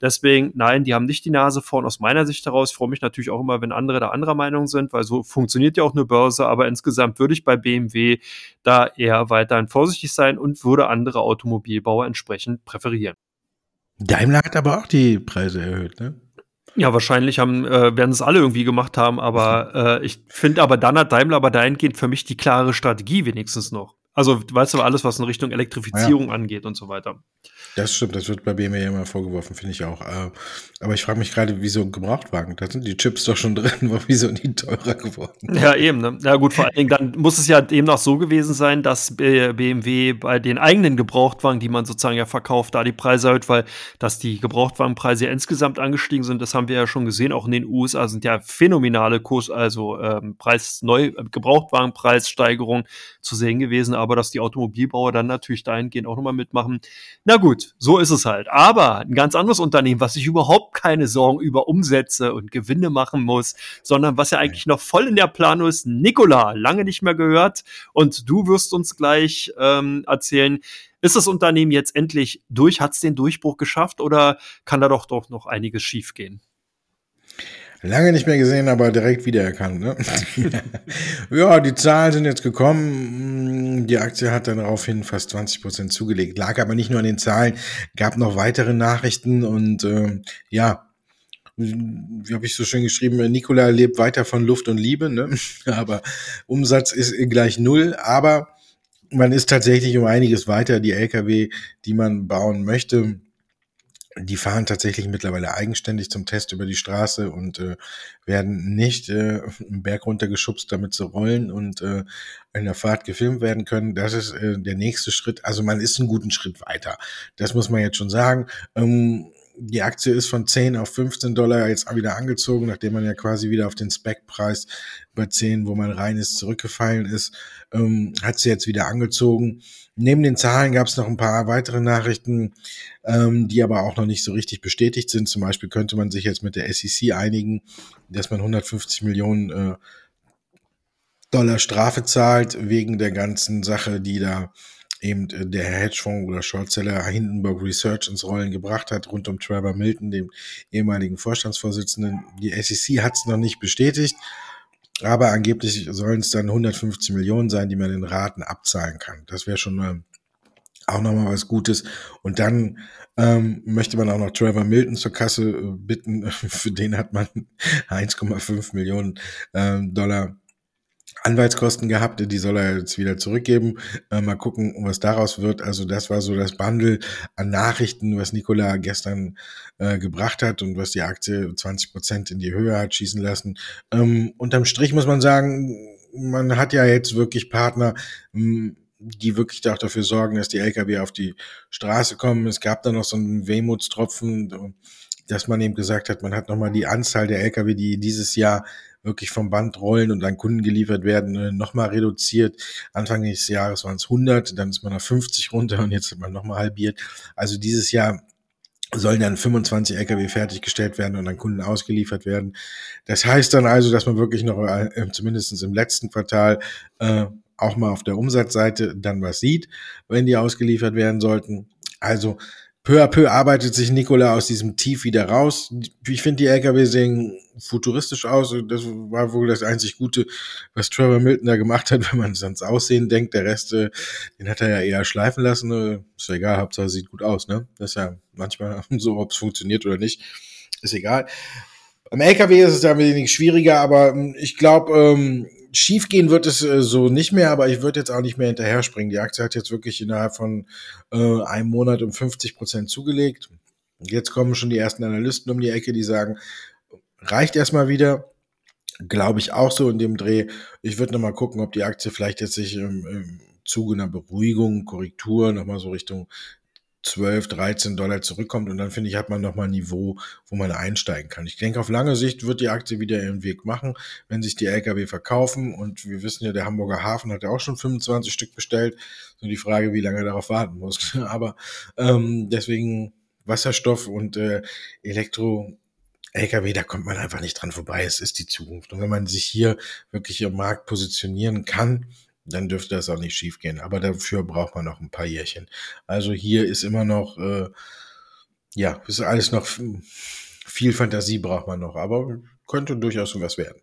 Deswegen, nein, die haben nicht die Nase vorn aus meiner Sicht heraus. Ich freue mich natürlich auch immer, wenn andere da anderer Meinung sind, weil so funktioniert ja auch eine Börse. Aber insgesamt würde ich bei BMW da eher weiterhin vorsichtig sein und würde andere Automobilbauer entsprechend präferieren. Daimler hat aber auch die Preise erhöht, ne? Ja, wahrscheinlich haben, äh, werden es alle irgendwie gemacht haben, aber äh, ich finde aber dann hat Daimler aber dahingehend für mich die klare Strategie wenigstens noch. Also, weißt du, alles, was in Richtung Elektrifizierung ja. angeht und so weiter. Das stimmt, das wird bei BMW immer vorgeworfen, finde ich auch. Äh, aber ich frage mich gerade, wieso ein Gebrauchtwagen? Da sind die Chips doch schon drin, wieso nie teurer geworden? Ja, eben. Ne? Ja gut, vor allen Dingen, dann muss es ja demnach so gewesen sein, dass BMW bei den eigenen Gebrauchtwagen, die man sozusagen ja verkauft, da die Preise erhöht, weil dass die Gebrauchtwagenpreise ja insgesamt angestiegen sind, das haben wir ja schon gesehen, auch in den USA sind ja phänomenale Kurs, also ähm, Preis, neu, Gebrauchtwagenpreissteigerung zu sehen gewesen, aber dass die Automobilbauer dann natürlich dahingehend auch nochmal mitmachen. Na gut, so ist es halt. Aber ein ganz anderes Unternehmen, was sich überhaupt keine Sorgen über Umsätze und Gewinne machen muss, sondern was ja eigentlich noch voll in der Planung ist, Nikola, lange nicht mehr gehört. Und du wirst uns gleich ähm, erzählen, ist das Unternehmen jetzt endlich durch? Hat es den Durchbruch geschafft oder kann da doch doch noch einiges schiefgehen? Lange nicht mehr gesehen, aber direkt wiedererkannt. Ne? ja, die Zahlen sind jetzt gekommen. Die Aktie hat dann daraufhin fast 20 Prozent zugelegt. Lag aber nicht nur an den Zahlen, gab noch weitere Nachrichten und äh, ja, wie habe ich so schön geschrieben, Nikola lebt weiter von Luft und Liebe, ne? aber Umsatz ist gleich null, aber man ist tatsächlich um einiges weiter. Die Lkw, die man bauen möchte, die fahren tatsächlich mittlerweile eigenständig zum Test über die Straße und äh, werden nicht äh, einen Berg runtergeschubst, damit sie rollen und äh, in der Fahrt gefilmt werden können. Das ist äh, der nächste Schritt. Also man ist einen guten Schritt weiter. Das muss man jetzt schon sagen. Ähm, die Aktie ist von 10 auf 15 Dollar jetzt wieder angezogen, nachdem man ja quasi wieder auf den Spec-Preis bei 10, wo man rein ist, zurückgefallen ist, ähm, hat sie jetzt wieder angezogen. Neben den Zahlen gab es noch ein paar weitere Nachrichten, ähm, die aber auch noch nicht so richtig bestätigt sind. Zum Beispiel könnte man sich jetzt mit der SEC einigen, dass man 150 Millionen äh, Dollar Strafe zahlt wegen der ganzen Sache, die da eben äh, der Hedgefonds oder Shortseller Hindenburg Research ins Rollen gebracht hat, rund um Trevor Milton, dem ehemaligen Vorstandsvorsitzenden. Die SEC hat es noch nicht bestätigt, aber angeblich sollen es dann 150 Millionen sein, die man in Raten abzahlen kann. Das wäre schon mal auch nochmal was Gutes. Und dann ähm, möchte man auch noch Trevor Milton zur Kasse äh, bitten. Für den hat man 1,5 Millionen ähm, Dollar Anwaltskosten gehabt, die soll er jetzt wieder zurückgeben. Äh, mal gucken, was daraus wird. Also das war so das Bundle an Nachrichten, was Nikola gestern äh, gebracht hat und was die Aktie 20 Prozent in die Höhe hat schießen lassen. Ähm, unterm Strich muss man sagen, man hat ja jetzt wirklich Partner, hm, die wirklich auch dafür sorgen, dass die Lkw auf die Straße kommen. Es gab da noch so einen Wehmutstropfen, dass man eben gesagt hat, man hat nochmal die Anzahl der Lkw, die dieses Jahr wirklich vom Band rollen und an Kunden geliefert werden, äh, nochmal reduziert. Anfang des Jahres waren es 100, dann ist man auf 50 runter und jetzt hat man nochmal halbiert. Also dieses Jahr sollen dann 25 Lkw fertiggestellt werden und an Kunden ausgeliefert werden. Das heißt dann also, dass man wirklich noch äh, zumindest im letzten Quartal äh, auch mal auf der Umsatzseite dann was sieht, wenn die ausgeliefert werden sollten. Also peu à peu arbeitet sich Nikola aus diesem Tief wieder raus. Ich finde, die LKW sehen futuristisch aus. Das war wohl das einzig Gute, was Trevor Milton da gemacht hat, wenn man ans Aussehen denkt. Der Rest, äh, den hat er ja eher schleifen lassen. Äh, ist ja egal, Hauptsache sieht gut aus. Ne? Das ist ja manchmal so, ob es funktioniert oder nicht. Ist egal. Beim LKW ist es da ein wenig schwieriger, aber ähm, ich glaube, ähm, schiefgehen wird es äh, so nicht mehr, aber ich würde jetzt auch nicht mehr hinterher springen. Die Aktie hat jetzt wirklich innerhalb von äh, einem Monat um 50 Prozent zugelegt. Jetzt kommen schon die ersten Analysten um die Ecke, die sagen, reicht erstmal wieder. Glaube ich auch so in dem Dreh. Ich würde nochmal gucken, ob die Aktie vielleicht jetzt sich im, im Zuge einer Beruhigung, Korrektur nochmal so Richtung 12, 13 Dollar zurückkommt und dann finde ich, hat man nochmal ein Niveau, wo man einsteigen kann. Ich denke, auf lange Sicht wird die Aktie wieder ihren Weg machen, wenn sich die Lkw verkaufen und wir wissen ja, der Hamburger Hafen hat ja auch schon 25 Stück bestellt. So die Frage, wie lange er darauf warten muss. Aber ähm, deswegen Wasserstoff und äh, Elektro LKW, da kommt man einfach nicht dran vorbei. Es ist die Zukunft. Und wenn man sich hier wirklich im Markt positionieren kann, dann dürfte das auch nicht schiefgehen. Aber dafür braucht man noch ein paar Jährchen. Also hier ist immer noch, äh, ja, ist alles noch viel Fantasie braucht man noch, aber könnte durchaus was werden.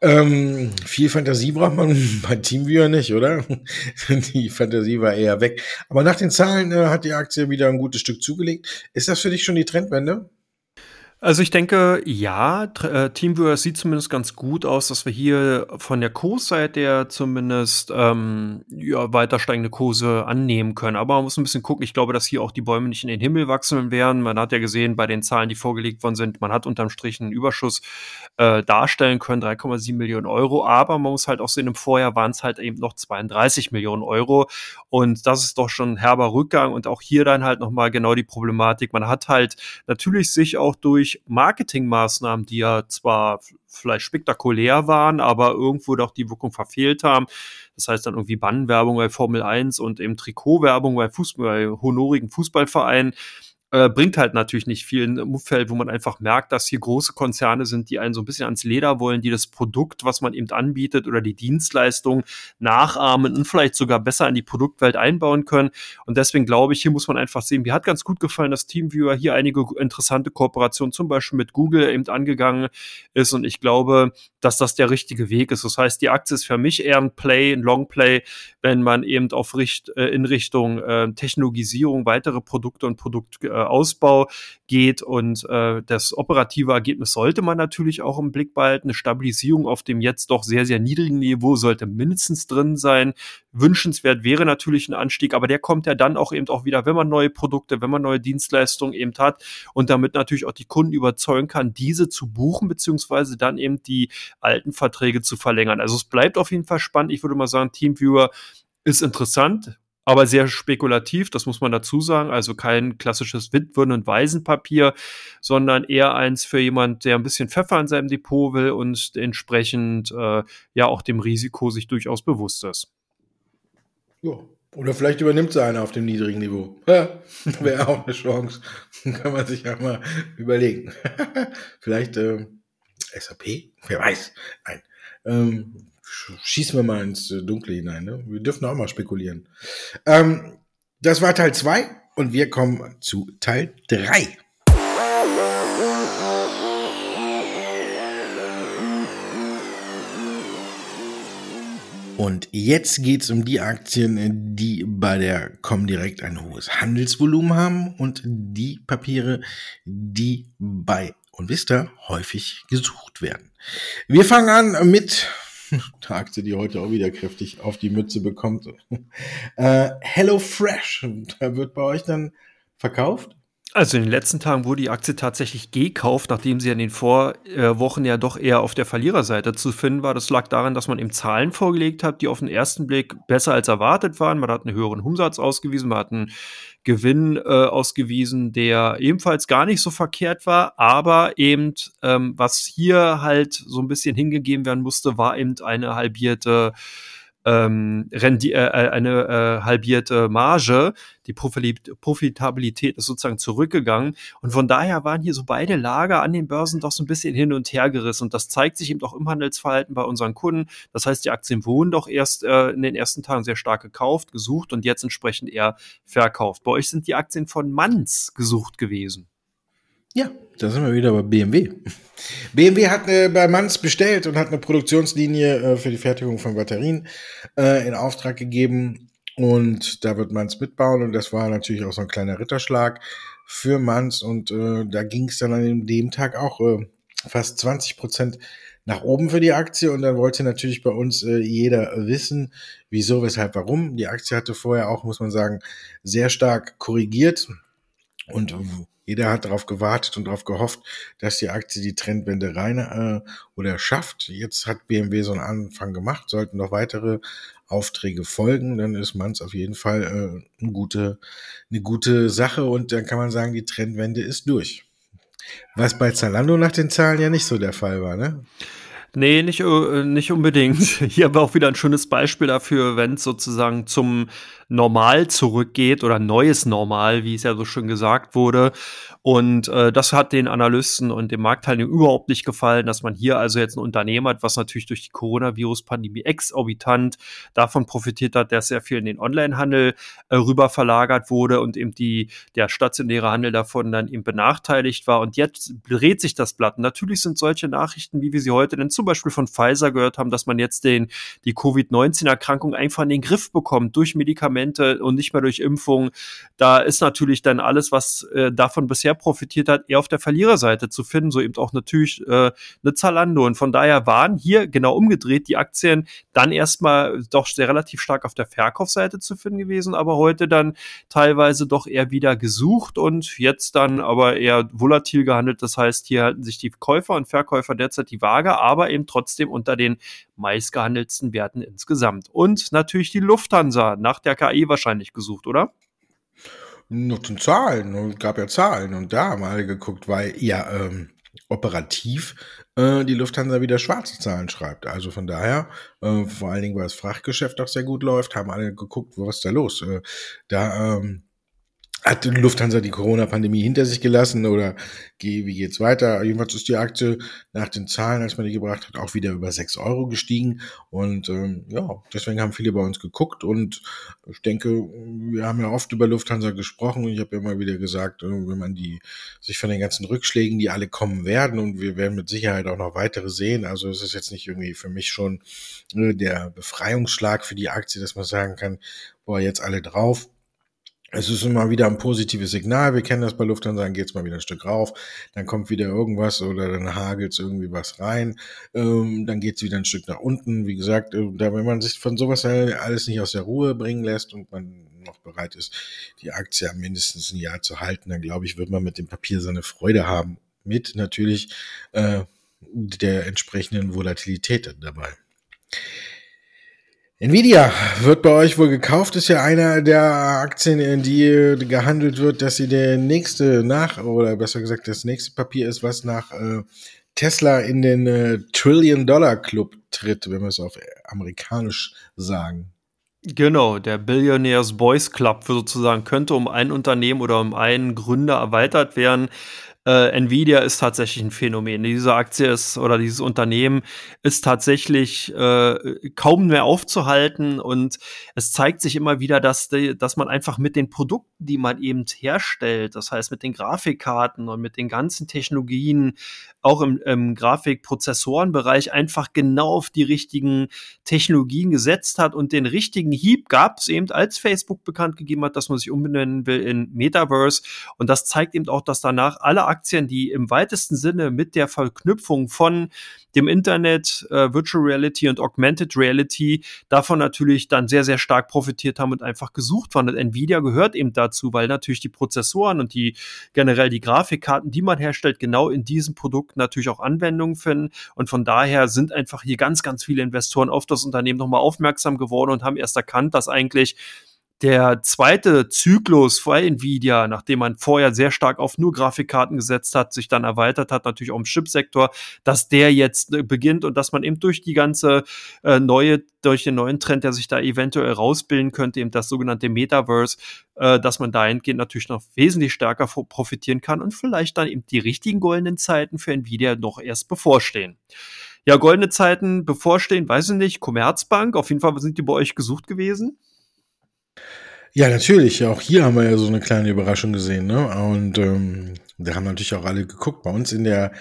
Ähm, viel Fantasie braucht man bei Teamviewer nicht, oder? die Fantasie war eher weg. Aber nach den Zahlen äh, hat die Aktie wieder ein gutes Stück zugelegt. Ist das für dich schon die Trendwende? Also ich denke, ja, äh, Teamviewer sieht zumindest ganz gut aus, dass wir hier von der Kursseite her zumindest ähm, ja, weiter steigende Kurse annehmen können. Aber man muss ein bisschen gucken. Ich glaube, dass hier auch die Bäume nicht in den Himmel wachsen werden. Man hat ja gesehen bei den Zahlen, die vorgelegt worden sind, man hat unterm Strich einen Überschuss äh, darstellen können, 3,7 Millionen Euro. Aber man muss halt auch sehen, im Vorjahr waren es halt eben noch 32 Millionen Euro. Und das ist doch schon ein herber Rückgang. Und auch hier dann halt nochmal genau die Problematik. Man hat halt natürlich sich auch durch Marketingmaßnahmen, die ja zwar vielleicht spektakulär waren, aber irgendwo doch die Wirkung verfehlt haben. Das heißt dann irgendwie Bannwerbung bei Formel 1 und eben Trikotwerbung bei, Fußball, bei honorigen Fußballvereinen äh, bringt halt natürlich nicht viel im Umfeld, wo man einfach merkt, dass hier große Konzerne sind, die einen so ein bisschen ans Leder wollen, die das Produkt, was man eben anbietet oder die Dienstleistung nachahmen und vielleicht sogar besser in die Produktwelt einbauen können. Und deswegen glaube ich, hier muss man einfach sehen, mir hat ganz gut gefallen, dass Teamviewer hier einige interessante Kooperationen zum Beispiel mit Google eben angegangen ist. Und ich glaube, dass das der richtige Weg ist. Das heißt, die Aktie ist für mich eher ein Play, ein Long Play, wenn man eben auf Richt, äh, in Richtung äh, Technologisierung weitere Produkte und Produkt äh, Ausbau geht. Und äh, das operative Ergebnis sollte man natürlich auch im Blick behalten. Eine Stabilisierung auf dem jetzt doch sehr, sehr niedrigen Niveau sollte mindestens drin sein. Wünschenswert wäre natürlich ein Anstieg, aber der kommt ja dann auch eben auch wieder, wenn man neue Produkte, wenn man neue Dienstleistungen eben hat und damit natürlich auch die Kunden überzeugen kann, diese zu buchen, beziehungsweise dann eben die alten Verträge zu verlängern. Also es bleibt auf jeden Fall spannend. Ich würde mal sagen, Teamviewer ist interessant, aber sehr spekulativ, das muss man dazu sagen. Also kein klassisches Witwen- und Waisenpapier, sondern eher eins für jemand, der ein bisschen Pfeffer in seinem Depot will und entsprechend äh, ja auch dem Risiko sich durchaus bewusst ist. Ja. Oder vielleicht übernimmt sie einer auf dem niedrigen Niveau. Ja, Wäre auch eine Chance. Kann man sich ja mal überlegen. vielleicht äh, SAP? Wer weiß. Nein. Ähm, schießen wir mal ins äh, Dunkle hinein. Ne? Wir dürfen auch mal spekulieren. Ähm, das war Teil 2 und wir kommen zu Teil 3. Und jetzt geht es um die Aktien, die bei der Comdirect ein hohes Handelsvolumen haben und die Papiere, die bei Onvista häufig gesucht werden. Wir fangen an mit Aktie, die heute auch wieder kräftig auf die Mütze bekommt. Äh, Hello Fresh, da wird bei euch dann verkauft? Also in den letzten Tagen wurde die Aktie tatsächlich gekauft, nachdem sie in den Vorwochen ja doch eher auf der Verliererseite zu finden war. Das lag daran, dass man ihm Zahlen vorgelegt hat, die auf den ersten Blick besser als erwartet waren. Man hat einen höheren Umsatz ausgewiesen, man hat einen Gewinn äh, ausgewiesen, der ebenfalls gar nicht so verkehrt war, aber eben ähm, was hier halt so ein bisschen hingegeben werden musste, war eben eine halbierte ähm, Rendi äh, äh, eine äh, halbierte Marge. Die Profitabilität ist sozusagen zurückgegangen. Und von daher waren hier so beide Lager an den Börsen doch so ein bisschen hin und her gerissen. Und das zeigt sich eben auch im Handelsverhalten bei unseren Kunden. Das heißt, die Aktien wurden doch erst äh, in den ersten Tagen sehr stark gekauft, gesucht und jetzt entsprechend eher verkauft. Bei euch sind die Aktien von Manns gesucht gewesen. Ja, da sind wir wieder bei BMW. BMW hat äh, bei Manns bestellt und hat eine Produktionslinie äh, für die Fertigung von Batterien äh, in Auftrag gegeben. Und da wird Manns mitbauen. Und das war natürlich auch so ein kleiner Ritterschlag für Manns. Und äh, da ging es dann an dem Tag auch äh, fast 20 Prozent nach oben für die Aktie. Und dann wollte natürlich bei uns äh, jeder wissen, wieso, weshalb, warum. Die Aktie hatte vorher auch, muss man sagen, sehr stark korrigiert. Und jeder hat darauf gewartet und darauf gehofft, dass die Aktie die Trendwende rein äh, oder schafft. Jetzt hat BMW so einen Anfang gemacht, sollten noch weitere Aufträge folgen, dann ist man es auf jeden Fall äh, eine, gute, eine gute Sache und dann kann man sagen, die Trendwende ist durch. Was bei Zalando nach den Zahlen ja nicht so der Fall war, ne? Nee, nicht, äh, nicht unbedingt. Hier haben wir auch wieder ein schönes Beispiel dafür, wenn es sozusagen zum Normal zurückgeht oder neues Normal, wie es ja so schön gesagt wurde. Und äh, das hat den Analysten und dem Marktteilnehmer überhaupt nicht gefallen, dass man hier also jetzt ein Unternehmen hat, was natürlich durch die Coronavirus-Pandemie exorbitant davon profitiert hat, dass sehr viel in den Onlinehandel äh, rüber verlagert wurde und eben die, der stationäre Handel davon dann eben benachteiligt war. Und jetzt dreht sich das Blatt. Natürlich sind solche Nachrichten, wie wir sie heute denn zum Beispiel von Pfizer gehört haben, dass man jetzt den, die Covid-19-Erkrankung einfach in den Griff bekommt durch Medikamente und nicht mehr durch Impfung. Da ist natürlich dann alles, was äh, davon bisher bisher profitiert hat, eher auf der Verliererseite zu finden, so eben auch natürlich äh, eine Zalando. Und von daher waren hier genau umgedreht die Aktien dann erstmal doch sehr relativ stark auf der Verkaufsseite zu finden gewesen, aber heute dann teilweise doch eher wieder gesucht und jetzt dann aber eher volatil gehandelt. Das heißt, hier halten sich die Käufer und Verkäufer derzeit die Waage, aber eben trotzdem unter den meistgehandelten Werten insgesamt. Und natürlich die Lufthansa nach der KI wahrscheinlich gesucht, oder? Noch zu Zahlen und gab ja Zahlen und da haben alle geguckt, weil ja ähm, operativ äh, die Lufthansa wieder schwarze Zahlen schreibt. Also von daher, äh, vor allen Dingen, weil das Frachtgeschäft auch sehr gut läuft, haben alle geguckt, was ist da los. Äh, da ähm, hat Lufthansa die Corona-Pandemie hinter sich gelassen oder wie geht's weiter? Jedenfalls ist die Aktie nach den Zahlen, als man die gebracht hat, auch wieder über sechs Euro gestiegen. Und ähm, ja, deswegen haben viele bei uns geguckt. Und ich denke, wir haben ja oft über Lufthansa gesprochen. Und ich habe ja immer wieder gesagt, äh, wenn man die sich von den ganzen Rückschlägen, die alle kommen werden, und wir werden mit Sicherheit auch noch weitere sehen. Also es ist jetzt nicht irgendwie für mich schon äh, der Befreiungsschlag für die Aktie, dass man sagen kann, boah, jetzt alle drauf es ist immer wieder ein positives Signal. Wir kennen das bei Lufthansa, dann geht's mal wieder ein Stück rauf, dann kommt wieder irgendwas oder dann hagelt's irgendwie was rein, ähm, dann geht's wieder ein Stück nach unten. Wie gesagt, äh, da, wenn man sich von sowas alles nicht aus der Ruhe bringen lässt und man noch bereit ist, die Aktie mindestens ein Jahr zu halten, dann glaube ich, wird man mit dem Papier seine Freude haben. Mit natürlich äh, der entsprechenden Volatilität dabei. Nvidia wird bei euch wohl gekauft, ist ja einer der Aktien, in die gehandelt wird, dass sie der nächste nach, oder besser gesagt, das nächste Papier ist, was nach äh, Tesla in den äh, Trillion-Dollar-Club tritt, wenn wir es auf amerikanisch sagen. Genau, der Billionaires Boys Club sozusagen könnte um ein Unternehmen oder um einen Gründer erweitert werden. Äh, Nvidia ist tatsächlich ein Phänomen. Diese Aktie ist oder dieses Unternehmen ist tatsächlich äh, kaum mehr aufzuhalten und es zeigt sich immer wieder, dass, die, dass man einfach mit den Produkten, die man eben herstellt, das heißt mit den Grafikkarten und mit den ganzen Technologien, auch im, im Grafikprozessorenbereich einfach genau auf die richtigen Technologien gesetzt hat und den richtigen Hieb gab es eben, als Facebook bekannt gegeben hat, dass man sich umbenennen will in Metaverse. Und das zeigt eben auch, dass danach alle Aktien, die im weitesten Sinne mit der Verknüpfung von dem Internet, äh, Virtual Reality und Augmented Reality davon natürlich dann sehr, sehr stark profitiert haben und einfach gesucht waren. Und Nvidia gehört eben dazu, weil natürlich die Prozessoren und die generell die Grafikkarten, die man herstellt, genau in diesem Produkt natürlich auch Anwendungen finden. Und von daher sind einfach hier ganz, ganz viele Investoren auf das Unternehmen nochmal aufmerksam geworden und haben erst erkannt, dass eigentlich der zweite Zyklus vor Nvidia, nachdem man vorher sehr stark auf nur Grafikkarten gesetzt hat, sich dann erweitert hat, natürlich auch im Chipsektor, dass der jetzt äh, beginnt und dass man eben durch die ganze äh, neue, durch den neuen Trend, der sich da eventuell rausbilden könnte, eben das sogenannte Metaverse, äh, dass man dahingehend natürlich noch wesentlich stärker profitieren kann und vielleicht dann eben die richtigen goldenen Zeiten für Nvidia noch erst bevorstehen. Ja, goldene Zeiten bevorstehen, weiß ich nicht, Commerzbank, auf jeden Fall sind die bei euch gesucht gewesen. Ja, natürlich. Auch hier haben wir ja so eine kleine Überraschung gesehen. Ne? Und ähm, da haben natürlich auch alle geguckt. Bei uns in der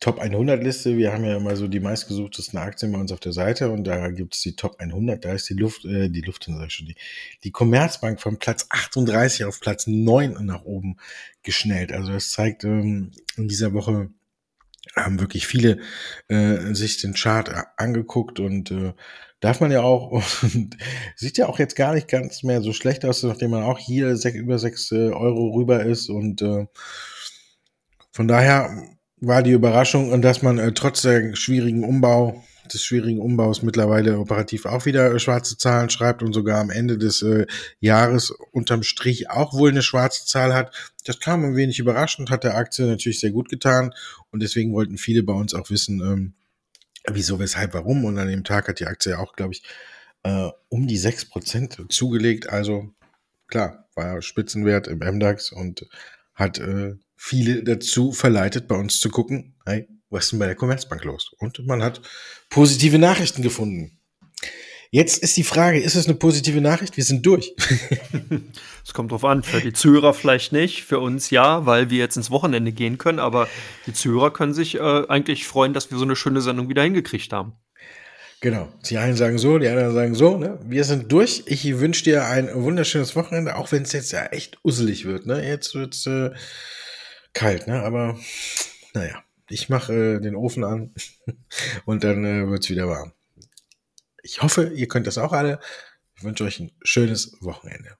Top 100 Liste, wir haben ja immer so die meistgesuchtesten Aktien bei uns auf der Seite und da gibt's die Top 100. Da ist die Luft, äh, die Luft, sag ich schon, die, die Commerzbank von Platz 38 auf Platz 9 nach oben geschnellt. Also das zeigt ähm, in dieser Woche haben wirklich viele äh, sich den Chart angeguckt und äh, darf man ja auch, sieht ja auch jetzt gar nicht ganz mehr so schlecht aus, nachdem man auch hier sech, über sechs äh, Euro rüber ist und äh, von daher war die Überraschung und dass man äh, trotz der schwierigen Umbau des schwierigen Umbaus mittlerweile operativ auch wieder schwarze Zahlen schreibt und sogar am Ende des äh, Jahres unterm Strich auch wohl eine schwarze Zahl hat. Das kam ein wenig überraschend, hat der Aktie natürlich sehr gut getan und deswegen wollten viele bei uns auch wissen, ähm, wieso, weshalb, warum. Und an dem Tag hat die Aktie auch, glaube ich, äh, um die 6% zugelegt. Also klar, war Spitzenwert im MDAX und hat äh, viele dazu verleitet, bei uns zu gucken, hey, was ist denn bei der Commerzbank los? Und man hat positive Nachrichten gefunden. Jetzt ist die Frage, ist es eine positive Nachricht? Wir sind durch. Es kommt drauf an, für die Zuhörer vielleicht nicht, für uns ja, weil wir jetzt ins Wochenende gehen können, aber die Zuhörer können sich äh, eigentlich freuen, dass wir so eine schöne Sendung wieder hingekriegt haben. Genau. Die einen sagen so, die anderen sagen so. Ne? Wir sind durch. Ich wünsche dir ein wunderschönes Wochenende, auch wenn es jetzt ja echt uselig wird. Ne? Jetzt wird es äh, kalt, ne? aber naja, ich mache äh, den Ofen an und dann äh, wird es wieder warm. Ich hoffe, ihr könnt das auch alle. Ich wünsche euch ein schönes Wochenende.